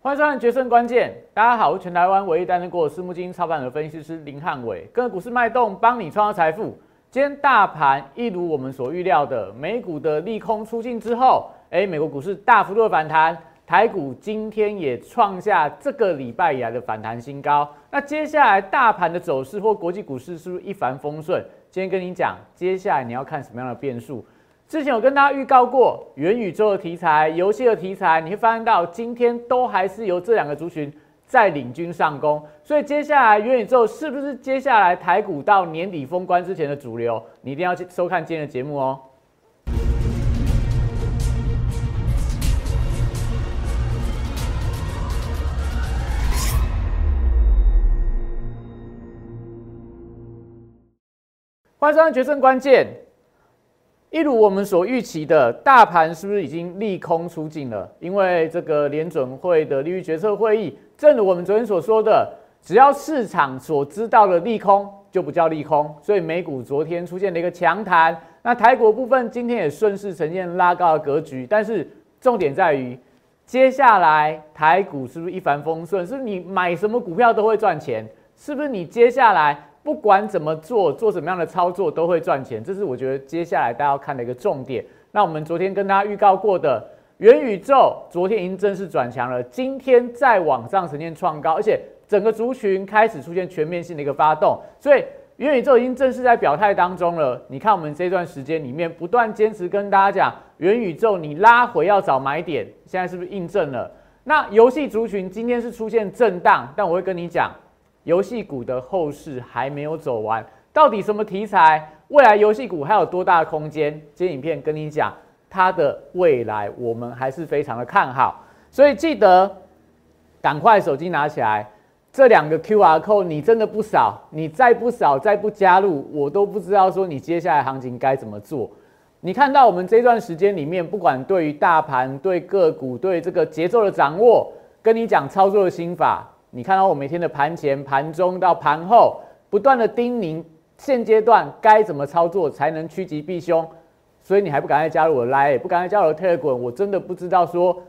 欢迎收看《决胜关键》，大家好，我是全台湾唯一担任过私募基金操盘的分析师林汉伟，跟股市脉动，帮你创造财富。今天大盘一如我们所预料的，美股的利空出尽之后，哎，美国股市大幅度的反弹，台股今天也创下这个礼拜以来的反弹新高。那接下来大盘的走势或国际股市是不是一帆风顺？今天跟你讲，接下来你要看什么样的变数？之前有跟大家预告过元宇宙的题材、游戏的题材，你会发现到今天都还是由这两个族群。在领军上攻，所以接下来元宇宙是不是接下来台股到年底封关之前的主流？你一定要去收看今天的节目哦。欢迎收看《决胜关键》。一如我们所预期的，大盘是不是已经利空出尽了？因为这个联准会的利率决策会议。正如我们昨天所说的，只要市场所知道的利空就不叫利空，所以美股昨天出现了一个强弹。那台股部分今天也顺势呈现拉高的格局，但是重点在于，接下来台股是不是一帆风顺？是你买什么股票都会赚钱？是不是你接下来不管怎么做，做什么样的操作都会赚钱？这是我觉得接下来大家要看的一个重点。那我们昨天跟大家预告过的。元宇宙昨天已经正式转强了，今天再往上呈现创高，而且整个族群开始出现全面性的一个发动，所以元宇宙已经正式在表态当中了。你看我们这段时间里面不断坚持跟大家讲，元宇宙你拉回要找买点，现在是不是印证了？那游戏族群今天是出现震荡，但我会跟你讲，游戏股的后市还没有走完，到底什么题材？未来游戏股还有多大的空间？今天影片跟你讲。它的未来，我们还是非常的看好，所以记得赶快手机拿起来，这两个 Q R code 你真的不少，你再不少再不加入，我都不知道说你接下来行情该怎么做。你看到我们这段时间里面，不管对于大盘、对个股、对这个节奏的掌握，跟你讲操作的心法，你看到我每天的盘前、盘中到盘后，不断的叮咛，现阶段该怎么操作才能趋吉避凶。所以你还不赶快加入我的 Line，不赶快加入 Telegram，我真的不知道说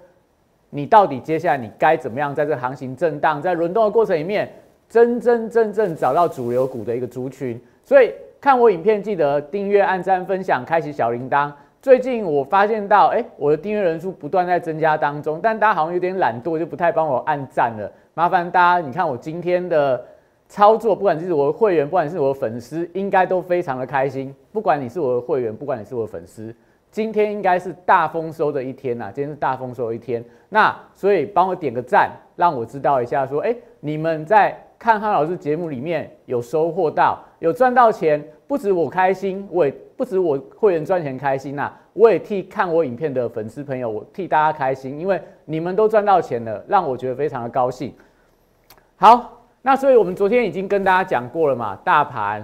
你到底接下来你该怎么样在这行情震荡、在轮动的过程里面，真真正正找到主流股的一个族群。所以看我影片记得订阅、按赞、分享、开启小铃铛。最近我发现到，哎，我的订阅人数不断在增加当中，但大家好像有点懒惰，就不太帮我按赞了。麻烦大家，你看我今天的。操作，不管是我的会员，不管是我的粉丝，应该都非常的开心。不管你是我的会员，不管你是我的粉丝，今天应该是大丰收的一天呐！今天是大丰收的一天，那所以帮我点个赞，让我知道一下，说，哎，你们在看汉老师节目里面有收获到，有赚到钱，不止我开心，我也不止我会员赚钱开心呐，我也替看我影片的粉丝朋友，我替大家开心，因为你们都赚到钱了，让我觉得非常的高兴。好。那所以，我们昨天已经跟大家讲过了嘛，大盘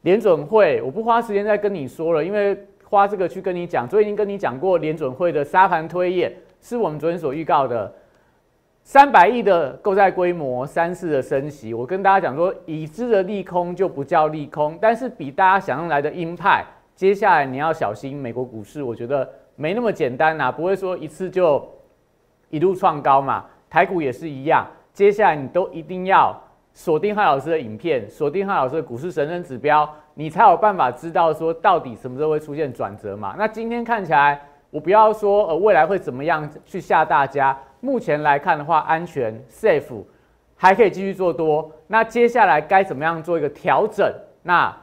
联准会，我不花时间再跟你说了，因为花这个去跟你讲，昨天已经跟你讲过联准会的沙盘推演，是我们昨天所预告的三百亿的购债规模，三次的升息。我跟大家讲说，已知的利空就不叫利空，但是比大家想象来的鹰派。接下来你要小心美国股市，我觉得没那么简单呐，不会说一次就一路创高嘛，台股也是一样。接下来你都一定要锁定汉老师的影片，锁定汉老师的股市神人指标，你才有办法知道说到底什么时候会出现转折嘛？那今天看起来，我不要说呃未来会怎么样去吓大家，目前来看的话，安全 safe 还可以继续做多。那接下来该怎么样做一个调整？那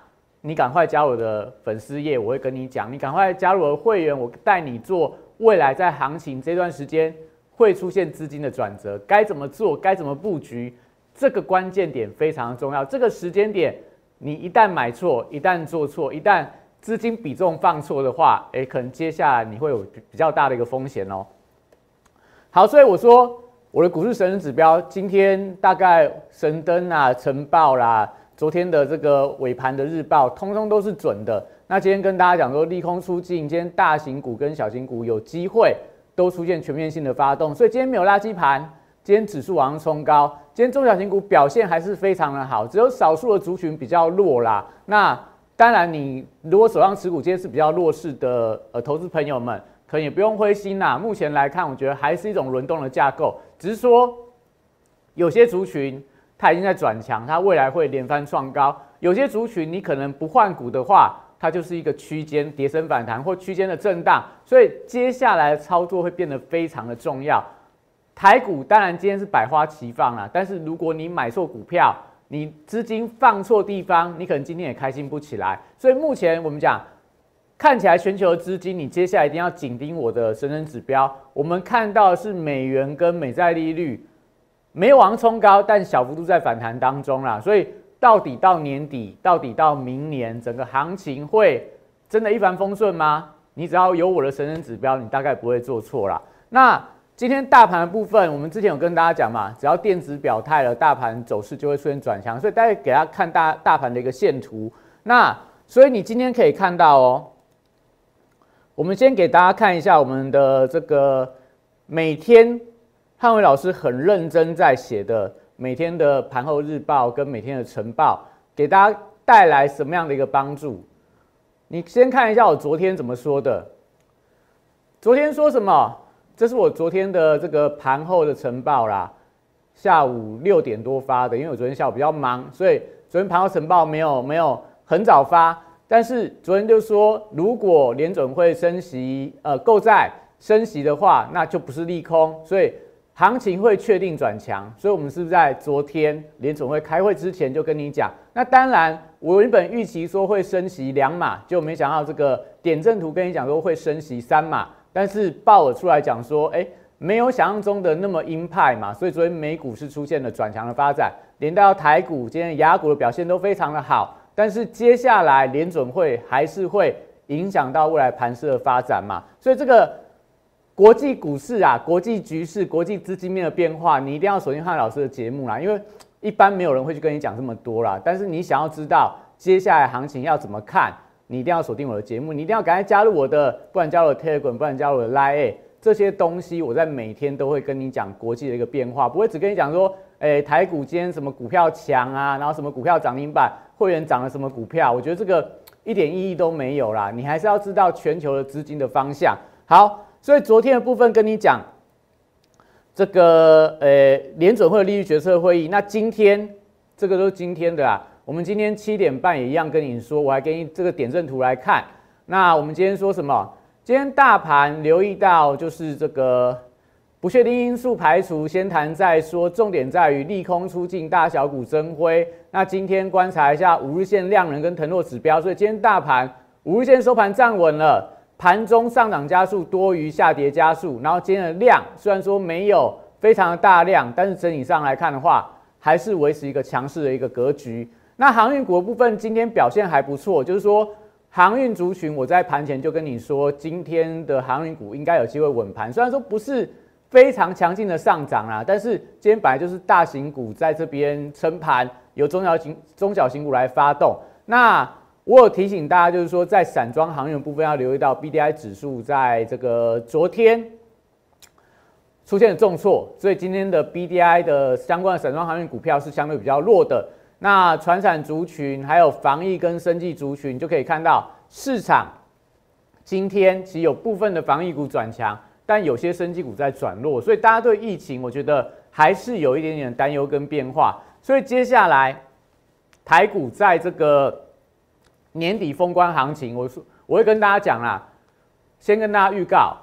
你赶快加我的粉丝页，我会跟你讲。你赶快加入我的会员，我带你做未来在行情这段时间。会出现资金的转折，该怎么做？该怎么布局？这个关键点非常重要。这个时间点，你一旦买错，一旦做错，一旦资金比重放错的话，诶，可能接下来你会有比较大的一个风险哦。好，所以我说我的股市神人指标，今天大概神灯啊、晨报啦，昨天的这个尾盘的日报，通通都是准的。那今天跟大家讲说，利空出尽，今天大型股跟小型股有机会。都出现全面性的发动，所以今天没有垃圾盘，今天指数往上冲高，今天中小型股表现还是非常的好，只有少数的族群比较弱啦。那当然，你如果手上持股今天是比较弱势的呃投资朋友们，可能也不用灰心呐。目前来看，我觉得还是一种轮动的架构，只是说有些族群它已经在转强，它未来会连番创高；有些族群你可能不换股的话，它就是一个区间跌升反弹或区间的震荡，所以接下来的操作会变得非常的重要。台股当然今天是百花齐放了，但是如果你买错股票，你资金放错地方，你可能今天也开心不起来。所以目前我们讲，看起来全球的资金，你接下来一定要紧盯我的神人指标。我们看到是美元跟美债利率没有往上冲高，但小幅度在反弹当中啦。所以到底到年底，到底到明年，整个行情会真的一帆风顺吗？你只要有我的神人指标，你大概不会做错啦。那。今天大盘的部分，我们之前有跟大家讲嘛，只要电子表态了，大盘走势就会出现转强，所以大家给大家看大大盘的一个线图。那所以你今天可以看到哦，我们先给大家看一下我们的这个每天汉伟老师很认真在写的每天的盘后日报跟每天的晨报，给大家带来什么样的一个帮助？你先看一下我昨天怎么说的，昨天说什么？这是我昨天的这个盘后的晨报啦，下午六点多发的，因为我昨天下午比较忙，所以昨天盘后晨报没有没有很早发。但是昨天就说，如果联准会升息，呃，购债升息的话，那就不是利空，所以行情会确定转强。所以我们是不是在昨天联准会开会之前就跟你讲？那当然，我原本预期说会升息两码，就没想到这个点阵图跟你讲说会升息三码。但是鲍尔出来讲说，哎，没有想象中的那么鹰派嘛，所以昨天美股是出现了转强的发展，连到台股今天雅股的表现都非常的好。但是接下来联准会还是会影响到未来盘势的发展嘛，所以这个国际股市啊，国际局势、国际资金面的变化，你一定要锁定汉老师的节目啦，因为一般没有人会去跟你讲这么多啦。但是你想要知道接下来行情要怎么看？你一定要锁定我的节目，你一定要赶快加入我的，不然加入 Telegram，不然加入我的 Line，这些东西我在每天都会跟你讲国际的一个变化，不会只跟你讲说，哎，台股今天什么股票强啊，然后什么股票涨停板，会员涨了什么股票，我觉得这个一点意义都没有啦，你还是要知道全球的资金的方向。好，所以昨天的部分跟你讲，这个呃联准会利率决策会议，那今天这个都是今天的啦。我们今天七点半也一样跟你说，我还给你这个点阵图来看。那我们今天说什么？今天大盘留意到就是这个不确定因素排除，先谈再说。重点在于利空出尽，大小股增辉。那今天观察一下五日线量能跟腾落指标，所以今天大盘五日线收盘站稳了，盘中上涨加速多于下跌加速。然后今天的量虽然说没有非常的大量，但是整体上来看的话，还是维持一个强势的一个格局。那航运股的部分今天表现还不错，就是说航运族群，我在盘前就跟你说，今天的航运股应该有机会稳盘。虽然说不是非常强劲的上涨啦，但是今天本来就是大型股在这边撑盘，由中小型中小型股来发动。那我有提醒大家，就是说在散装航运部分要留意到 B D I 指数在这个昨天出现了重挫，所以今天的 B D I 的相关的散装航运股票是相对比较弱的。那传产族群还有防疫跟生技族群，就可以看到市场今天其实有部分的防疫股转强，但有些生技股在转弱，所以大家对疫情，我觉得还是有一点点担忧跟变化。所以接下来台股在这个年底封关行情，我说我会跟大家讲啦，先跟大家预告。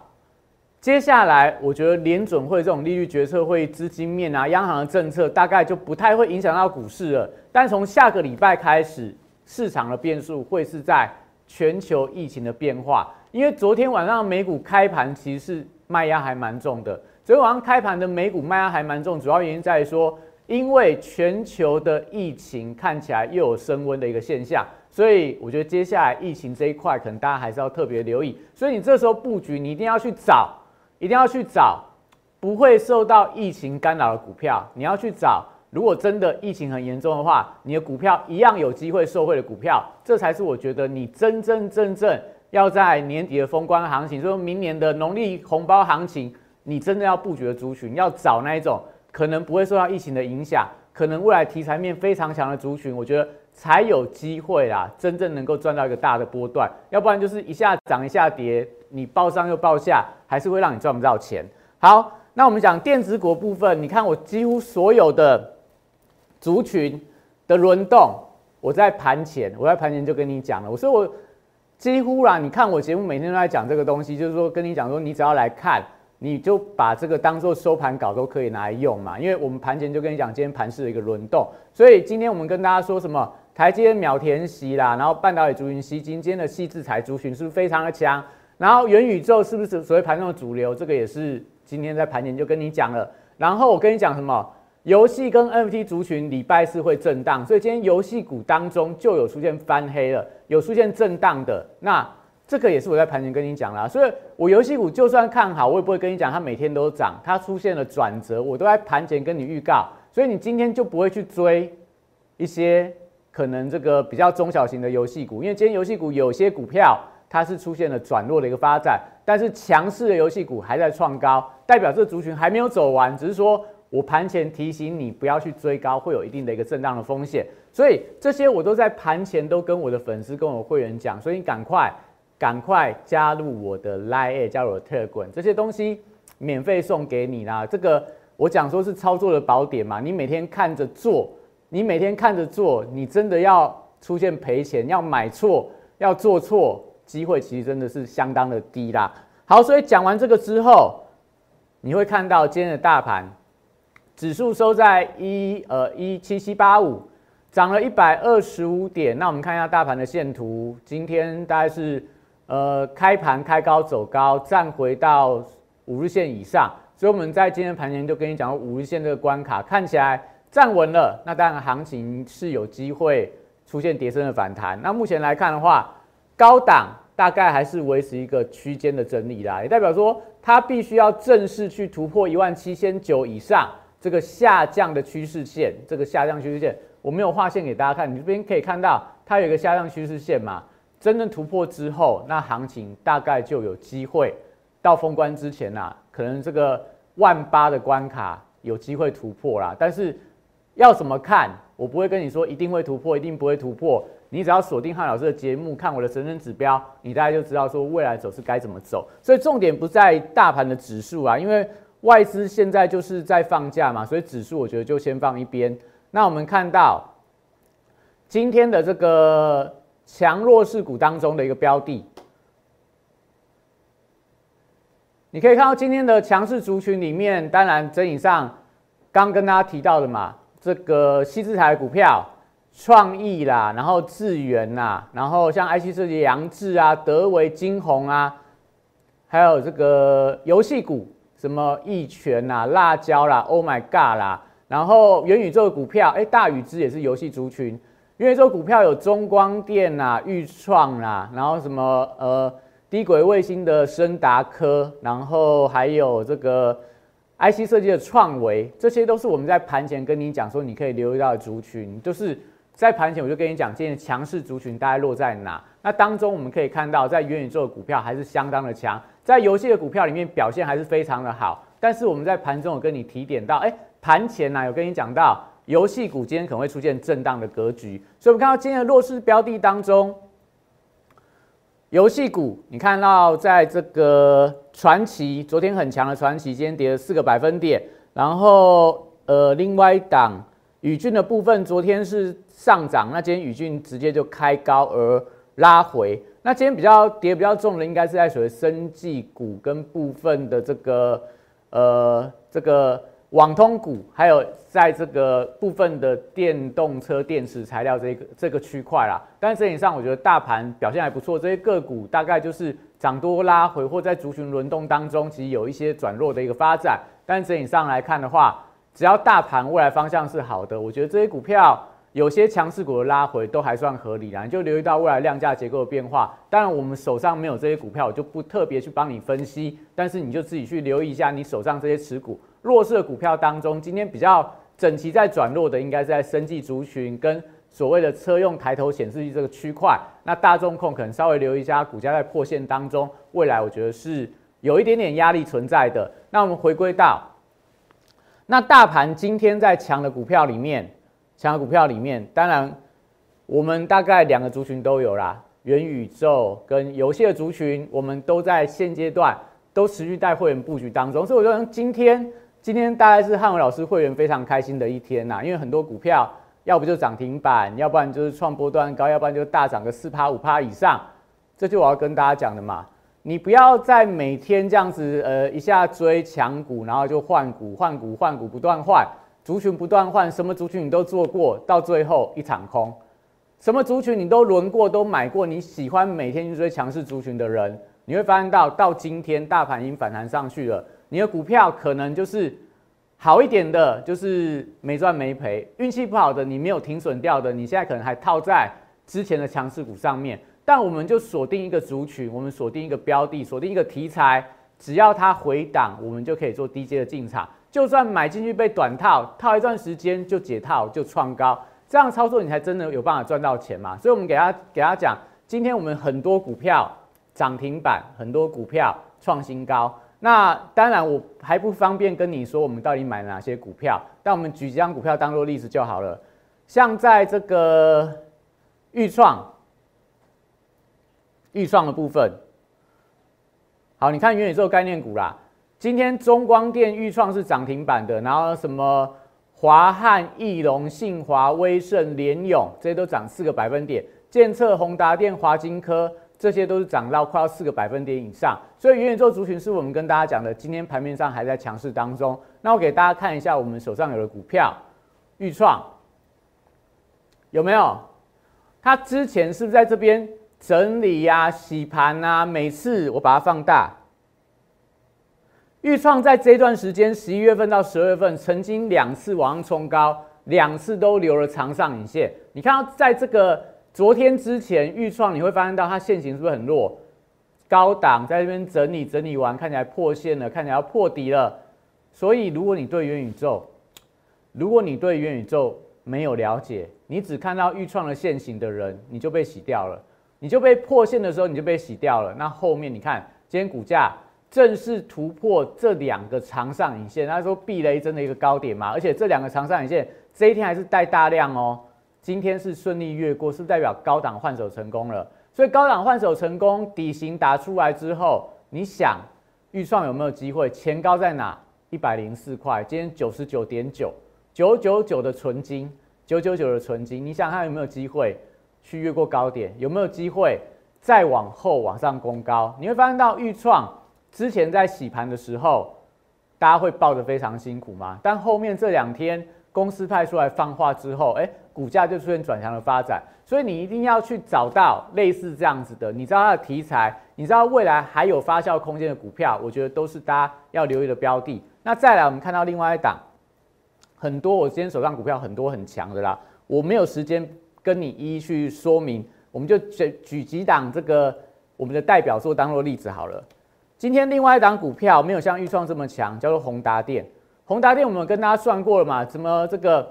接下来，我觉得联准会这种利率决策会资金面啊，央行的政策大概就不太会影响到股市了。但从下个礼拜开始，市场的变数会是在全球疫情的变化。因为昨天晚上美股开盘其实是卖压还蛮重的，昨天晚上开盘的美股卖压还蛮重，主要原因在于说，因为全球的疫情看起来又有升温的一个现象，所以我觉得接下来疫情这一块可能大家还是要特别留意。所以你这时候布局，你一定要去找。一定要去找不会受到疫情干扰的股票。你要去找，如果真的疫情很严重的话，你的股票一样有机会受惠的股票。这才是我觉得你真真正正要在年底的封关行情，说明年的农历红包行情，你真的要布局的族群，要找那一种可能不会受到疫情的影响，可能未来题材面非常强的族群，我觉得才有机会啦，真正能够赚到一个大的波段。要不然就是一下涨一下跌。你报上又报下，还是会让你赚不到钱。好，那我们讲电子股部分，你看我几乎所有的族群的轮动，我在盘前，我在盘前就跟你讲了，我说我几乎啦，你看我节目每天都在讲这个东西，就是说跟你讲说，你只要来看。你就把这个当做收盘稿都可以拿来用嘛，因为我们盘前就跟你讲今天盘市的一个轮动，所以今天我们跟大家说什么台阶秒填息啦，然后半导体族群吸金，今天的细制材族群是不是非常的强？然后元宇宙是不是所谓盘中的主流？这个也是今天在盘前就跟你讲了。然后我跟你讲什么游戏跟 NFT 族群礼拜四会震荡，所以今天游戏股当中就有出现翻黑了，有出现震荡的那。这个也是我在盘前跟你讲啦，所以我游戏股就算看好，我也不会跟你讲它每天都涨，它出现了转折，我都在盘前跟你预告，所以你今天就不会去追一些可能这个比较中小型的游戏股，因为今天游戏股有些股票它是出现了转弱的一个发展，但是强势的游戏股还在创高，代表这族群还没有走完，只是说我盘前提醒你不要去追高，会有一定的一个震荡的风险，所以这些我都在盘前都跟我的粉丝跟我会员讲，所以你赶快。赶快加入我的 Line，加入我的 Telegram，这些东西免费送给你啦。这个我讲说是操作的宝典嘛，你每天看着做，你每天看着做，你真的要出现赔钱，要买错，要做错，机会其实真的是相当的低啦。好，所以讲完这个之后，你会看到今天的大盘指数收在一呃一七七八五，涨了一百二十五点。那我们看一下大盘的线图，今天大概是。呃，开盘开高走高，站回到五日线以上，所以我们在今天盘前就跟你讲五日线这个关卡看起来站稳了，那当然行情是有机会出现跌升的反弹。那目前来看的话，高档大概还是维持一个区间的整理啦，也代表说它必须要正式去突破一万七千九以上这个下降的趋势线，这个下降趋势线我没有画线给大家看，你这边可以看到它有一个下降趋势线嘛。真正突破之后，那行情大概就有机会到封关之前呐，可能这个万八的关卡有机会突破啦。但是要怎么看，我不会跟你说一定会突破，一定不会突破。你只要锁定汉老师的节目，看我的神神指标，你大概就知道说未来走势该怎么走。所以重点不在大盘的指数啊，因为外资现在就是在放假嘛，所以指数我觉得就先放一边。那我们看到今天的这个。强弱势股当中的一个标的，你可以看到今天的强势族群里面，当然整体上刚跟大家提到的嘛，这个西资台股票、创意啦，然后智源呐，然后像 IC 设计、杨志啊、德维、金鸿啊，还有这个游戏股，什么易全啦、辣椒啦、Oh my God 啦，然后元宇宙的股票，哎，大宇之也是游戏族群。元宇宙股票有中光电呐、裕创啦，然后什么呃低轨卫星的深达科，然后还有这个 IC 设计的创维，这些都是我们在盘前跟你讲说你可以留意到的族群。就是在盘前我就跟你讲，今天强势族群大概落在哪？那当中我们可以看到，在元宇宙的股票还是相当的强，在游戏的股票里面表现还是非常的好。但是我们在盘中有跟你提点到，哎，盘前呢有跟你讲到。游戏股今天可能会出现震荡的格局，所以我们看到今天的弱势标的当中，游戏股你看到在这个传奇昨天很强的传奇，今天跌了四个百分点，然后呃另外一档宇峻的部分昨天是上涨，那今天宇峻直接就开高而拉回，那今天比较跌比较重的应该是在所谓生技股跟部分的这个呃这个。网通股还有在这个部分的电动车电池材料这个这个区块啦，但是整体上我觉得大盘表现还不错，这些个股大概就是涨多拉回，或在族群轮动当中，其实有一些转弱的一个发展。但整体上来看的话，只要大盘未来方向是好的，我觉得这些股票有些强势股的拉回都还算合理啦。你就留意到未来量价结构的变化。当然我们手上没有这些股票，我就不特别去帮你分析，但是你就自己去留意一下你手上这些持股。弱势的股票当中，今天比较整齐在转弱的，应该是在生技族群跟所谓的车用抬头显示器这个区块。那大众控可能稍微留意一下，股价在破线当中，未来我觉得是有一点点压力存在的。那我们回归到，那大盘今天在强的股票里面，强的股票里面，当然我们大概两个族群都有啦，元宇宙跟游戏的族群，我们都在现阶段都持续带会员布局当中。所以我觉得今天今天大概是汉伟老师会员非常开心的一天呐，因为很多股票要不就涨停板，要不然就是创波段高，要不然就大涨个四趴五趴以上。这就我要跟大家讲的嘛，你不要再每天这样子呃一下追强股，然后就换股换股换股不断换。族群不断换，什么族群你都做过，到最后一场空。什么族群你都轮过，都买过。你喜欢每天去追强势族群的人，你会发现到到今天大盘已经反弹上去了，你的股票可能就是好一点的，就是没赚没赔；运气不好的，你没有停损掉的，你现在可能还套在之前的强势股上面。但我们就锁定一个族群，我们锁定一个标的，锁定一个题材，只要它回档，我们就可以做低阶的进场。就算买进去被短套套一段时间就解套就创高，这样操作你才真的有办法赚到钱嘛？所以，我们给他给他讲，今天我们很多股票涨停板，很多股票创新高。那当然我还不方便跟你说我们到底买了哪些股票，但我们举几张股票当做例子就好了。像在这个预创预创的部分，好，你看元宇宙概念股啦。今天中光电、预创是涨停板的，然后什么华汉、翼龙、信华、威盛、联永这些都涨四个百分点，建策、宏达电、华金科这些都是涨到快要四个百分点以上。所以元宇宙族群是我们跟大家讲的，今天盘面上还在强势当中。那我给大家看一下我们手上有的股票，预创有没有？它之前是不是在这边整理呀、洗盘啊？每次我把它放大。预创在这段时间，十一月份到十二月份，曾经两次往上冲高，两次都留了长上影线。你看到在这个昨天之前，预创你会发现到它线型是不是很弱？高档在这边整理整理完，看起来破线了，看起来要破底了。所以如果你对元宇宙，如果你对元宇宙没有了解，你只看到预创的线型的人，你就被洗掉了，你就被破线的时候你就被洗掉了。那后面你看今天股价。正式突破这两个长上影线，他说避雷针的一个高点嘛，而且这两个长上影线这一天还是带大量哦，今天是顺利越过，是代表高档换手成功了。所以高档换手成功，底型打出来之后，你想预算有没有机会？前高在哪？一百零四块，今天九十九点九九九九的纯金，九九九的纯金，你想看有没有机会去越过高点？有没有机会再往后往上攻高？你会发现到预创。之前在洗盘的时候，大家会抱得非常辛苦吗？但后面这两天公司派出来放话之后，哎，股价就出现转强的发展。所以你一定要去找到类似这样子的，你知道它的题材，你知道未来还有发酵空间的股票，我觉得都是大家要留意的标的。那再来，我们看到另外一档，很多我今天手上股票很多很强的啦，我没有时间跟你一一去说明，我们就举举几档这个我们的代表作当做例子好了。今天另外一档股票没有像预创这么强，叫做宏达电。宏达电我们跟大家算过了嘛？怎么这个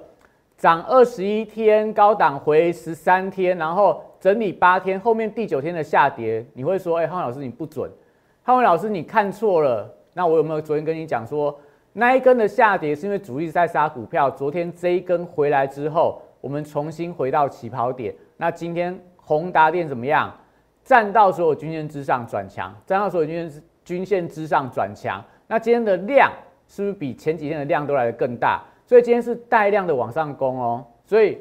涨二十一天，高档回十三天，然后整理八天，后面第九天的下跌，你会说，哎，汉文老师你不准，汉文老师你看错了。那我有没有昨天跟你讲说，那一根的下跌是因为主力在杀股票？昨天这一根回来之后，我们重新回到起跑点。那今天宏达电怎么样？站到所有均线之上转强，站到所有均线。均线之上转强，那今天的量是不是比前几天的量都来得更大？所以今天是带量的往上攻哦。所以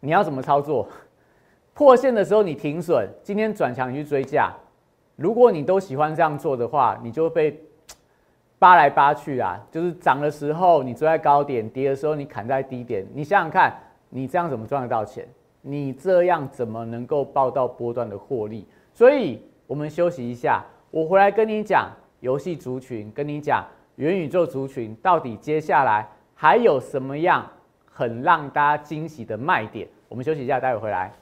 你要怎么操作？破线的时候你停损，今天转强你去追价。如果你都喜欢这样做的话，你就被扒来扒去啊。就是涨的时候你追在高点，跌的时候你砍在低点。你想想看，你这样怎么赚得到钱？你这样怎么能够报到波段的获利？所以我们休息一下。我回来跟你讲游戏族群，跟你讲元宇宙族群到底接下来还有什么样很让大家惊喜的卖点。我们休息一下，待会回来。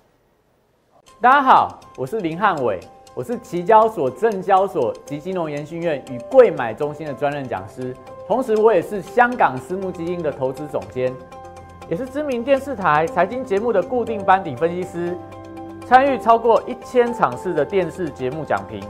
大家好，我是林汉伟，我是期交所、证交所及金融研训院与贵买中心的专任讲师，同时我也是香港私募基金的投资总监，也是知名电视台财经节目的固定班底分析师，参与超过一千场次的电视节目讲评。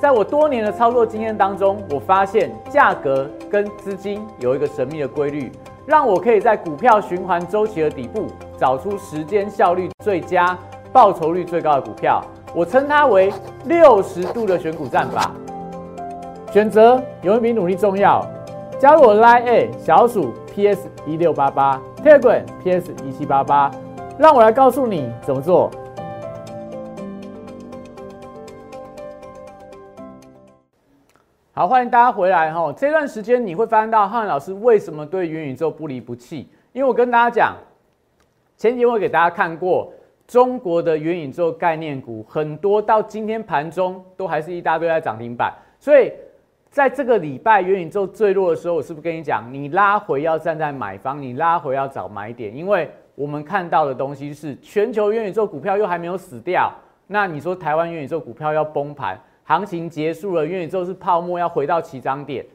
在我多年的操作经验当中，我发现价格跟资金有一个神秘的规律，让我可以在股票循环周期的底部找出时间效率最佳、报酬率最高的股票。我称它为六十度的选股战法。选择永远比努力重要。加入我 Line A 小鼠 PS 一六八八，Telegram PS 一七八八，让我来告诉你怎么做。好，欢迎大家回来哈。这段时间你会发现到汉老师为什么对元宇宙不离不弃？因为我跟大家讲，前几天我给大家看过中国的元宇宙概念股，很多到今天盘中都还是一大堆在涨停板。所以在这个礼拜元宇宙最弱的时候，我是不是跟你讲，你拉回要站在买方，你拉回要找买点？因为我们看到的东西是全球元宇宙股票又还没有死掉，那你说台湾元宇宙股票要崩盘？行情结束了，元宇宙是泡沫，要回到起涨点。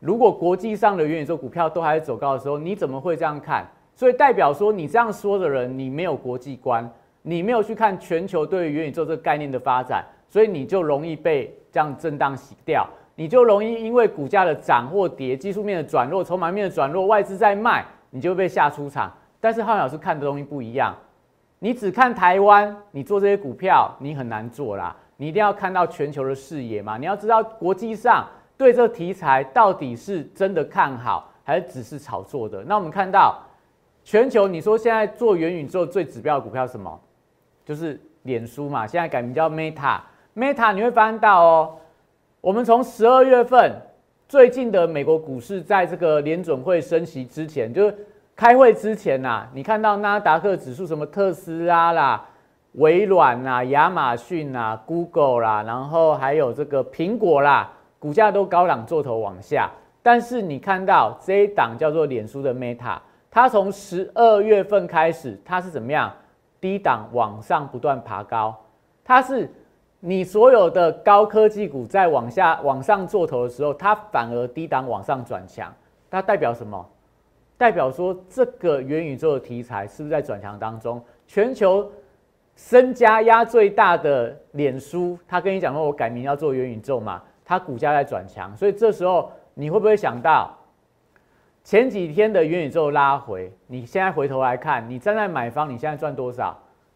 如果国际上的元宇宙股票都还在走高的时候，你怎么会这样看？所以代表说，你这样说的人，你没有国际观，你没有去看全球对于元宇宙这个概念的发展，所以你就容易被这样震荡洗掉，你就容易因为股价的涨或跌、技术面的转弱、筹码面的转弱、外资在卖，你就被吓出场。但是浩老师看的东西不一样，你只看台湾，你做这些股票，你很难做啦。你一定要看到全球的视野嘛？你要知道国际上对这个题材到底是真的看好，还是只是炒作的？那我们看到全球，你说现在做元宇宙最指标的股票什么？就是脸书嘛，现在改名叫 Meta。Meta 你会发现到哦，我们从十二月份最近的美国股市，在这个联准会升息之前，就是开会之前呐，你看到纳达克指数什么特斯拉啦。微软呐、亚马逊呐、Google 啦，然后还有这个苹果啦，股价都高档做头往下。但是你看到这一档叫做脸书的 Meta，它从十二月份开始，它是怎么样？低档往上不断爬高。它是你所有的高科技股在往下往上做头的时候，它反而低档往上转强。它代表什么？代表说这个元宇宙的题材是不是在转强当中？全球。身家压最大的脸书，他跟你讲说，我改名要做元宇宙嘛，它股价在转强，所以这时候你会不会想到前几天的元宇宙拉回？你现在回头来看，你站在买方，你现在赚多少？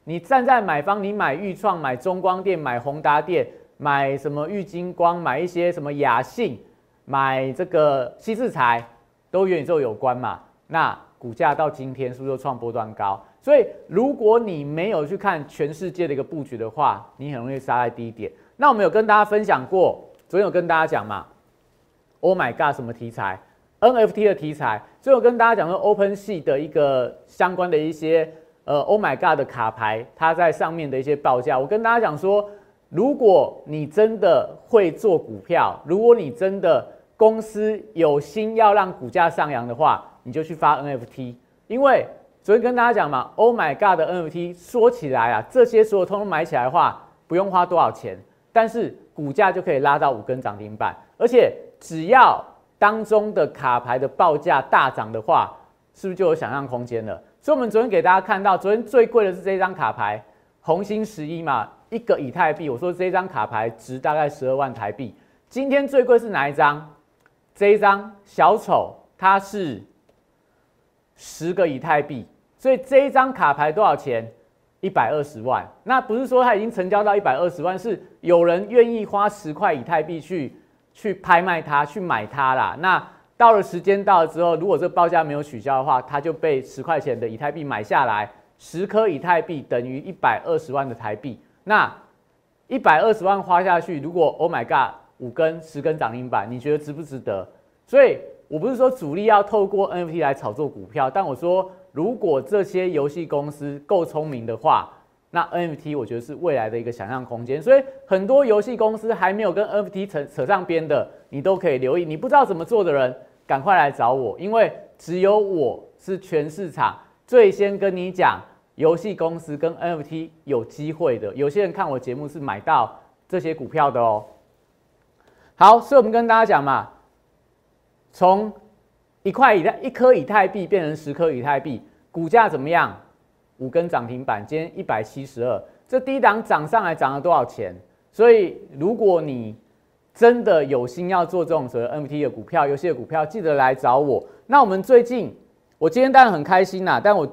你站在买方，你买裕创、买中光电、买宏达电、买什么玉金光、买一些什么雅信、买这个西智材，都元宇宙有关嘛？那股价到今天是不是又创波段高？所以，如果你没有去看全世界的一个布局的话，你很容易杀在低点。那我们有跟大家分享过，昨天有跟大家讲嘛？Oh my god，什么题材？NFT 的题材。所以我跟大家讲说，Open Sea 的一个相关的一些呃 Oh my god 的卡牌，它在上面的一些报价。我跟大家讲说，如果你真的会做股票，如果你真的公司有心要让股价上扬的话，你就去发 NFT，因为。昨天跟大家讲嘛，Oh my God 的 NFT 说起来啊，这些所有通通买起来的话，不用花多少钱，但是股价就可以拉到五根涨停板，而且只要当中的卡牌的报价大涨的话，是不是就有想象空间了？所以，我们昨天给大家看到，昨天最贵的是这张卡牌，红星十一嘛，一个以太币，我说这张卡牌值大概十二万台币。今天最贵是哪一张？这一张小丑，它是十个以太币。所以这一张卡牌多少钱？一百二十万。那不是说它已经成交到一百二十万，是有人愿意花十块以太币去去拍卖它，去买它啦。那到了时间到了之后，如果这个报价没有取消的话，它就被十块钱的以太币买下来。十颗以太币等于一百二十万的台币。那一百二十万花下去，如果 Oh my God，五根十根涨停板，你觉得值不值得？所以我不是说主力要透过 NFT 来炒作股票，但我说。如果这些游戏公司够聪明的话，那 NFT 我觉得是未来的一个想象空间。所以很多游戏公司还没有跟 NFT 扯扯上边的，你都可以留意。你不知道怎么做的人，赶快来找我，因为只有我是全市场最先跟你讲游戏公司跟 NFT 有机会的。有些人看我节目是买到这些股票的哦。好，所以我们跟大家讲嘛，从。一块以太一颗以太币变成十颗以太币，股价怎么样？五根涨停板，今天一百七十二，这低档涨上来涨了多少钱？所以如果你真的有心要做这种所谓 NFT 的股票、游戏的股票，记得来找我。那我们最近，我今天当然很开心呐，但我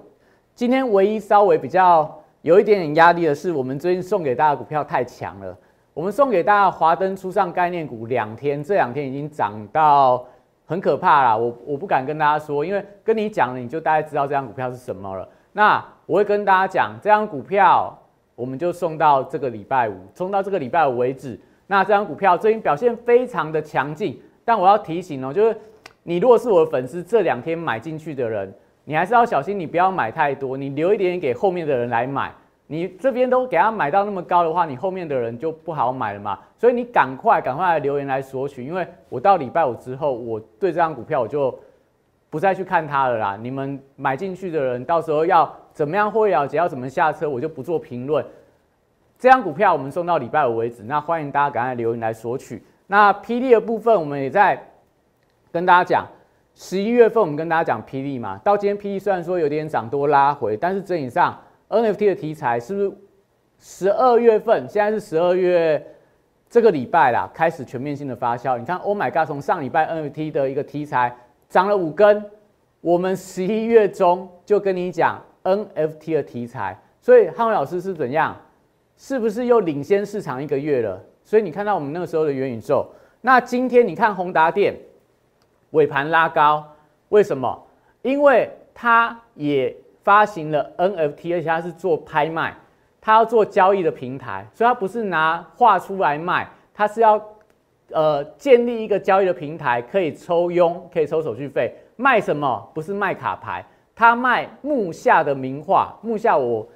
今天唯一稍微比较有一点点压力的是，我们最近送给大家股票太强了。我们送给大家华灯初上概念股两天，这两天已经涨到很可怕了。我我不敢跟大家说，因为跟你讲了，你就大概知道这张股票是什么了。那我会跟大家讲，这张股票我们就送到这个礼拜五，送到这个礼拜五为止。那这张股票最近表现非常的强劲，但我要提醒哦，就是你如果是我的粉丝，这两天买进去的人。你还是要小心，你不要买太多，你留一点给后面的人来买。你这边都给他买到那么高的话，你后面的人就不好买了嘛。所以你赶快赶快来留言来索取，因为我到礼拜五之后，我对这张股票我就不再去看它了啦。你们买进去的人，到时候要怎么样会了解，要怎么下车，我就不做评论。这张股票我们送到礼拜五为止，那欢迎大家赶快留言来索取。那霹雳的部分，我们也在跟大家讲。十一月份我们跟大家讲霹雳嘛，到今天霹雳虽然说有点涨多拉回，但是整体上 NFT 的题材是不是十二月份？现在是十二月这个礼拜啦，开始全面性的发酵。你看，Oh my God，从上礼拜 NFT 的一个题材涨了五根，我们十一月中就跟你讲 NFT 的题材，所以汉伟老师是怎样？是不是又领先市场一个月了？所以你看到我们那个时候的元宇宙，那今天你看宏达电。尾盘拉高，为什么？因为它也发行了 NFT，而且它是做拍卖，它要做交易的平台，所以它不是拿画出来卖，它是要呃建立一个交易的平台，可以抽佣，可以抽手续费。卖什么？不是卖卡牌，它卖木下的名画。木下，我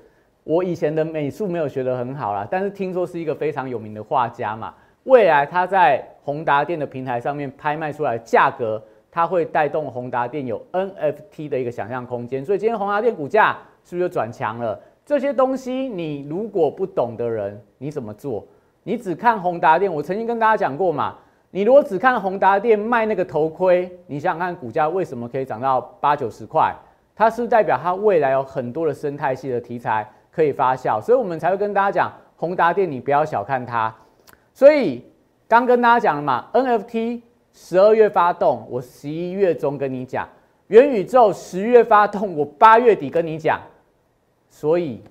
我以前的美术没有学得很好啦，但是听说是一个非常有名的画家嘛。未来他在宏达电的平台上面拍卖出来价格，它会带动宏达电有 NFT 的一个想象空间。所以今天宏达电股价是不是就转强了？这些东西你如果不懂的人，你怎么做？你只看宏达电，我曾经跟大家讲过嘛。你如果只看宏达电卖那个头盔，你想想看股价为什么可以涨到八九十块？它是代表它未来有很多的生态系的题材可以发酵，所以我们才会跟大家讲宏达电，你不要小看它。所以刚跟大家讲了嘛，NFT 十二月发动，我十一月中跟你讲，元宇宙十月发动，我八月底跟你讲。所以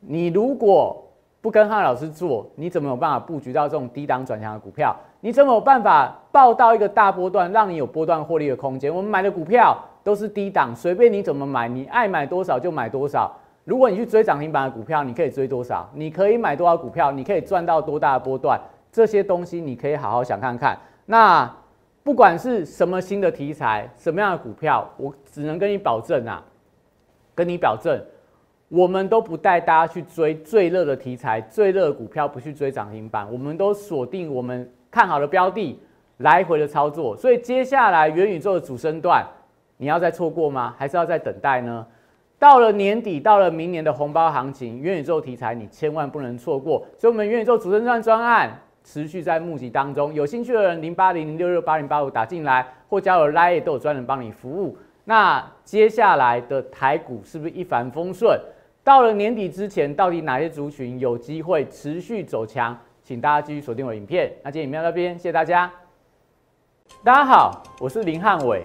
你如果不跟汉老师做，你怎么有办法布局到这种低档转强的股票？你怎么有办法报到一个大波段，让你有波段获利的空间？我们买的股票都是低档，随便你怎么买，你爱买多少就买多少。如果你去追涨停板的股票，你可以追多少？你可以买多少股票？你可以赚到多大的波段？这些东西你可以好好想看看。那不管是什么新的题材，什么样的股票，我只能跟你保证啊，跟你保证，我们都不带大家去追最热的题材、最热的股票，不去追涨停板，我们都锁定我们看好的标的，来回的操作。所以接下来元宇宙的主升段，你要再错过吗？还是要再等待呢？到了年底，到了明年的红包行情，元宇宙题材你千万不能错过。所以，我们元宇宙主升段专案持续在募集当中，有兴趣的人零八零零六六八零八五打进来，或加入 Line 都有专人帮你服务。那接下来的台股是不是一帆风顺？到了年底之前，到底哪些族群有机会持续走强？请大家继续锁定我影片。那今天影片到这边，谢谢大家。大家好，我是林汉伟。